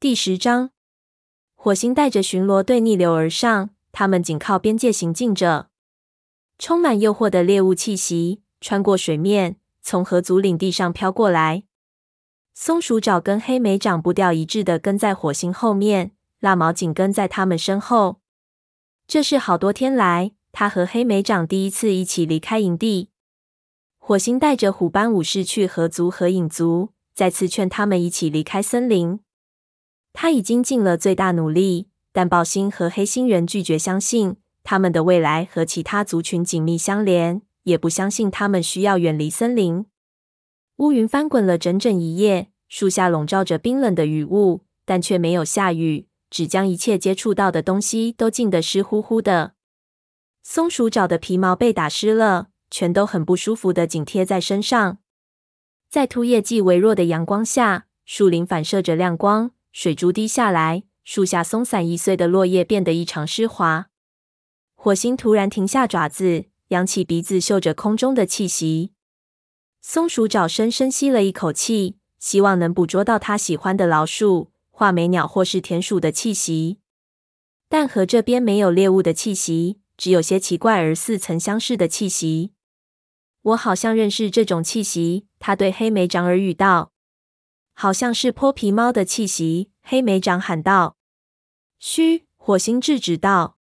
第十章，火星带着巡逻队逆流而上，他们紧靠边界行进着。充满诱惑的猎物气息穿过水面，从河族领地上飘过来。松鼠爪跟黑莓掌步调一致的跟在火星后面，蜡毛紧跟在他们身后。这是好多天来，他和黑莓掌第一次一起离开营地。火星带着虎斑武士去河族和影族，再次劝他们一起离开森林。他已经尽了最大努力，但豹星和黑星人拒绝相信。他们的未来和其他族群紧密相连，也不相信他们需要远离森林。乌云翻滚了整整一夜，树下笼罩着冰冷的雨雾，但却没有下雨，只将一切接触到的东西都浸得湿乎乎的。松鼠爪的皮毛被打湿了，全都很不舒服的紧贴在身上。在秃叶季微弱的阳光下，树林反射着亮光，水珠滴下来，树下松散易碎的落叶变得异常湿滑。火星突然停下爪子，扬起鼻子嗅着空中的气息。松鼠爪深深吸了一口气，希望能捕捉到它喜欢的老鼠、画眉鸟或是田鼠的气息。但河这边没有猎物的气息，只有些奇怪而似曾相识的气息。我好像认识这种气息，他对黑莓长耳语道。好像是泼皮猫的气息，黑莓长喊道。嘘，火星制止道。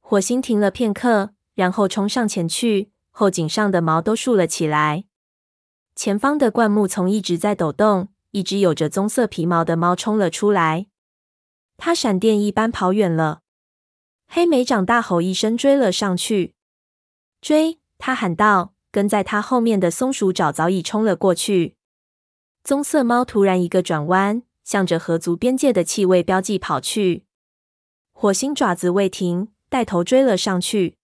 火星停了片刻，然后冲上前去，后颈上的毛都竖了起来。前方的灌木丛一直在抖动，一只有着棕色皮毛的猫冲了出来。它闪电一般跑远了。黑莓长大吼一声，追了上去。追！他喊道。跟在他后面的松鼠爪早已冲了过去。棕色猫突然一个转弯，向着河族边界的气味标记跑去。火星爪子未停。带头追了上去，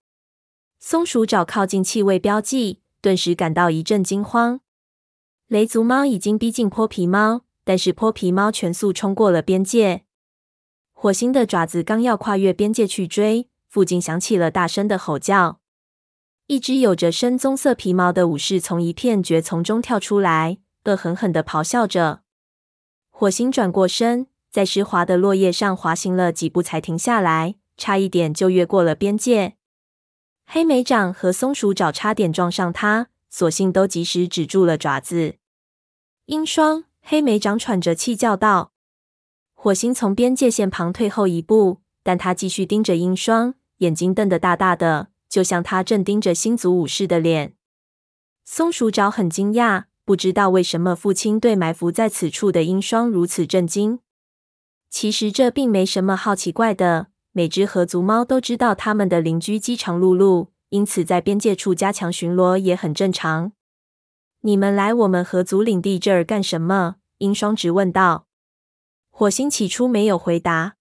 松鼠爪靠近气味标记，顿时感到一阵惊慌。雷族猫已经逼近泼皮猫，但是泼皮猫全速冲过了边界。火星的爪子刚要跨越边界去追，附近响起了大声的吼叫。一只有着深棕色皮毛的武士从一片蕨丛中跳出来，恶狠狠地咆哮着。火星转过身，在湿滑的落叶上滑行了几步，才停下来。差一点就越过了边界，黑莓掌和松鼠爪差点撞上它，所幸都及时止住了爪子。鹰双，黑莓掌喘着气叫道：“火星从边界线旁退后一步，但他继续盯着鹰双，眼睛瞪得大大的，就像他正盯着星族武士的脸。”松鼠爪很惊讶，不知道为什么父亲对埋伏在此处的鹰双如此震惊。其实这并没什么好奇怪的。每只河族猫都知道他们的邻居饥肠辘辘，因此在边界处加强巡逻也很正常。你们来我们河族领地这儿干什么？鹰双直问道。火星起初没有回答，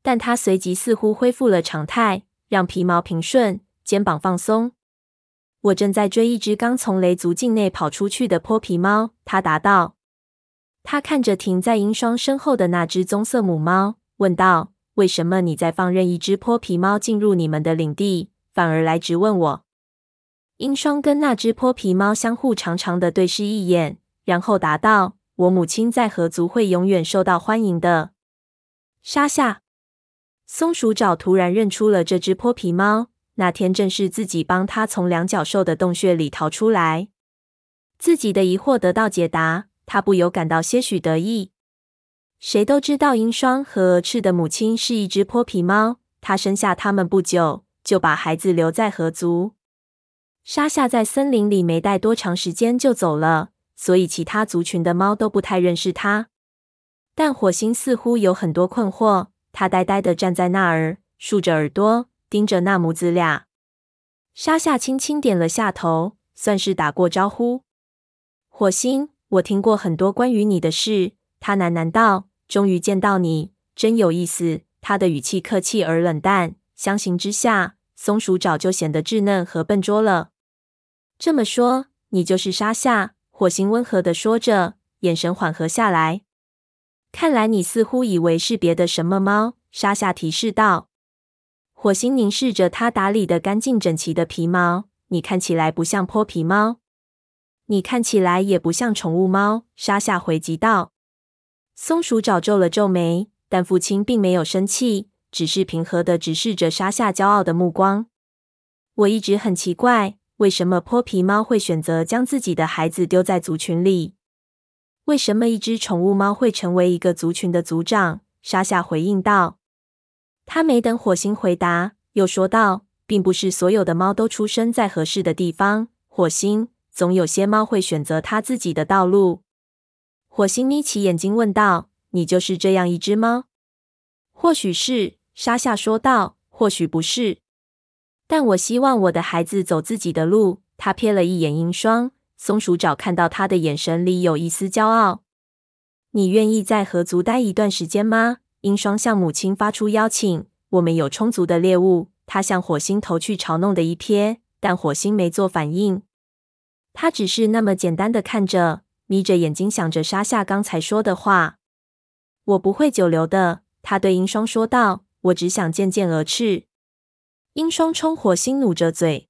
但他随即似乎恢复了常态，让皮毛平顺，肩膀放松。我正在追一只刚从雷族境内跑出去的泼皮猫，他答道。他看着停在英双身后的那只棕色母猫，问道。为什么你在放任一只泼皮猫进入你们的领地，反而来质问我？英双跟那只泼皮猫相互长长的对视一眼，然后答道：“我母亲在河族会永远受到欢迎的。”沙夏，松鼠爪突然认出了这只泼皮猫，那天正是自己帮他从两角兽的洞穴里逃出来，自己的疑惑得到解答，他不由感到些许得意。谁都知道鹰双和蛾翅的母亲是一只泼皮猫，她生下他们不久就把孩子留在河族。沙夏在森林里没待多长时间就走了，所以其他族群的猫都不太认识它。但火星似乎有很多困惑，他呆呆地站在那儿，竖着耳朵盯着那母子俩。沙夏轻轻点了下头，算是打过招呼。火星，我听过很多关于你的事，他喃喃道。终于见到你，真有意思。他的语气客气而冷淡，相形之下，松鼠爪就显得稚嫩和笨拙了。这么说，你就是沙夏？火星温和地说着，眼神缓和下来。看来你似乎以为是别的什么猫。沙夏提示道。火星凝视着他打理的干净整齐的皮毛，你看起来不像泼皮猫，你看起来也不像宠物猫。沙夏回击道。松鼠爪皱了皱眉，但父亲并没有生气，只是平和的直视着沙夏骄傲的目光。我一直很奇怪，为什么泼皮猫会选择将自己的孩子丢在族群里？为什么一只宠物猫会成为一个族群的族长？沙夏回应道。他没等火星回答，又说道：“并不是所有的猫都出生在合适的地方。火星，总有些猫会选择它自己的道路。”火星眯起眼睛问道：“你就是这样一只猫？”“或许是。”沙夏说道，“或许不是。但我希望我的孩子走自己的路。”他瞥了一眼银双，松鼠爪看到他的眼神里有一丝骄傲。“你愿意在河族待一段时间吗？”鹰双向母亲发出邀请：“我们有充足的猎物。”他向火星投去嘲弄的一瞥，但火星没做反应。他只是那么简单的看着，眯着眼睛想着沙夏刚才说的话。“我不会久留的。”他对鹰双说道，“我只想见见鹅翅。”鹰双冲火星努着嘴：“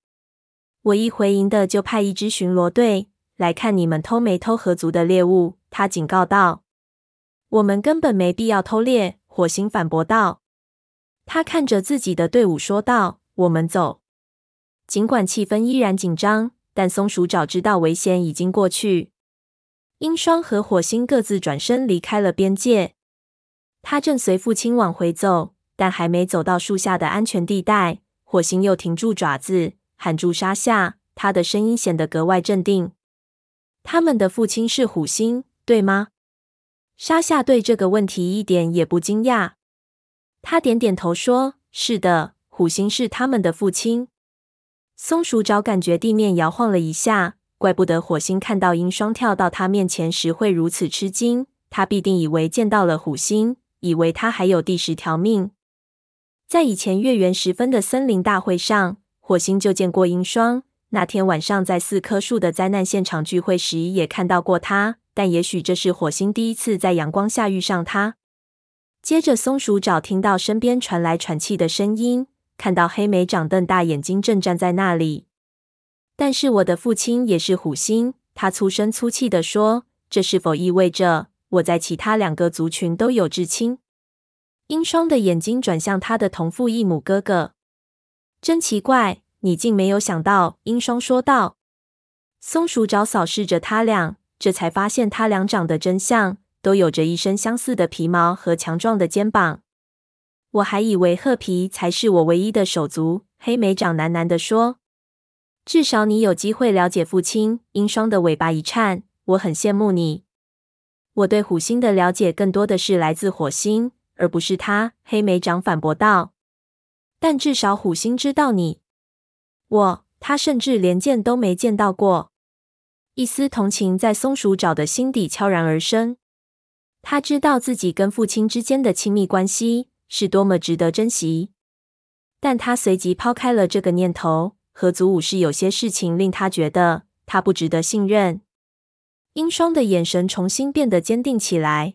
我一回营的就派一支巡逻队来看你们偷没偷河族的猎物。”他警告道：“我们根本没必要偷猎。”火星反驳道：“他看着自己的队伍说道：‘我们走。’尽管气氛依然紧张，但松鼠爪知道危险已经过去。鹰双和火星各自转身离开了边界。他正随父亲往回走，但还没走到树下的安全地带，火星又停住爪子，喊住沙夏。他的声音显得格外镇定：‘他们的父亲是虎星，对吗？’”沙夏对这个问题一点也不惊讶，他点点头说：“是的，虎星是他们的父亲。”松鼠爪感觉地面摇晃了一下，怪不得火星看到鹰双跳到他面前时会如此吃惊。他必定以为见到了虎星，以为他还有第十条命。在以前月圆时分的森林大会上，火星就见过鹰双。那天晚上在四棵树的灾难现场聚会时，也看到过他。但也许这是火星第一次在阳光下遇上他。接着，松鼠爪听到身边传来喘气的声音，看到黑莓长瞪大眼睛正站在那里。但是我的父亲也是虎星，他粗声粗气地说：“这是否意味着我在其他两个族群都有至亲？”鹰双的眼睛转向他的同父异母哥哥。真奇怪，你竟没有想到。”鹰双说道。松鼠爪扫视着他俩。这才发现他俩长得真像，都有着一身相似的皮毛和强壮的肩膀。我还以为褐皮才是我唯一的手足。黑莓长喃喃地说：“至少你有机会了解父亲。”鹰双的尾巴一颤：“我很羡慕你。我对虎星的了解更多的是来自火星，而不是他。”黑莓长反驳道：“但至少虎星知道你。我，他甚至连见都没见到过。”一丝同情在松鼠爪的心底悄然而生。他知道自己跟父亲之间的亲密关系是多么值得珍惜，但他随即抛开了这个念头。和族武士有些事情令他觉得他不值得信任。英双的眼神重新变得坚定起来。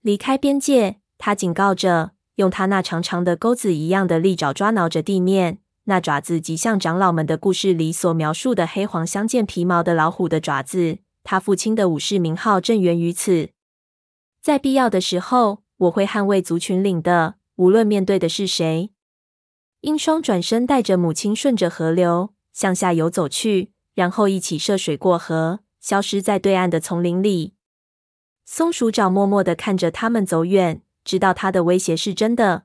离开边界，他警告着，用他那长长的钩子一样的利爪抓挠着地面。那爪子即像长老们的故事里所描述的黑黄相间皮毛的老虎的爪子。他父亲的武士名号正源于此。在必要的时候，我会捍卫族群领的，无论面对的是谁。英双转身带着母亲顺着河流向下游走去，然后一起涉水过河，消失在对岸的丛林里。松鼠爪默默的看着他们走远，知道他的威胁是真的。